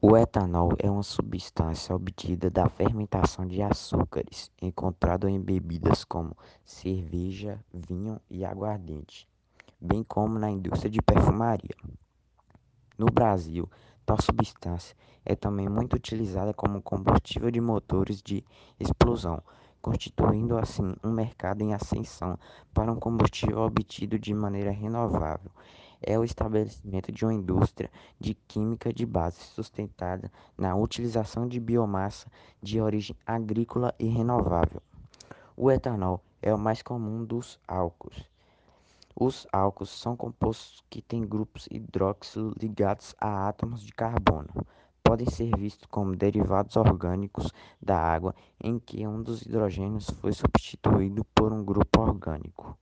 O etanol é uma substância obtida da fermentação de açúcares, encontrado em bebidas como cerveja, vinho e aguardente, bem como na indústria de perfumaria. No Brasil, tal substância é também muito utilizada como combustível de motores de explosão, constituindo assim um mercado em ascensão para um combustível obtido de maneira renovável é o estabelecimento de uma indústria de química de base sustentada na utilização de biomassa de origem agrícola e renovável. O etanol é o mais comum dos álcools. Os álcools são compostos que têm grupos hidroxilo ligados a átomos de carbono. Podem ser vistos como derivados orgânicos da água em que um dos hidrogênios foi substituído por um grupo orgânico.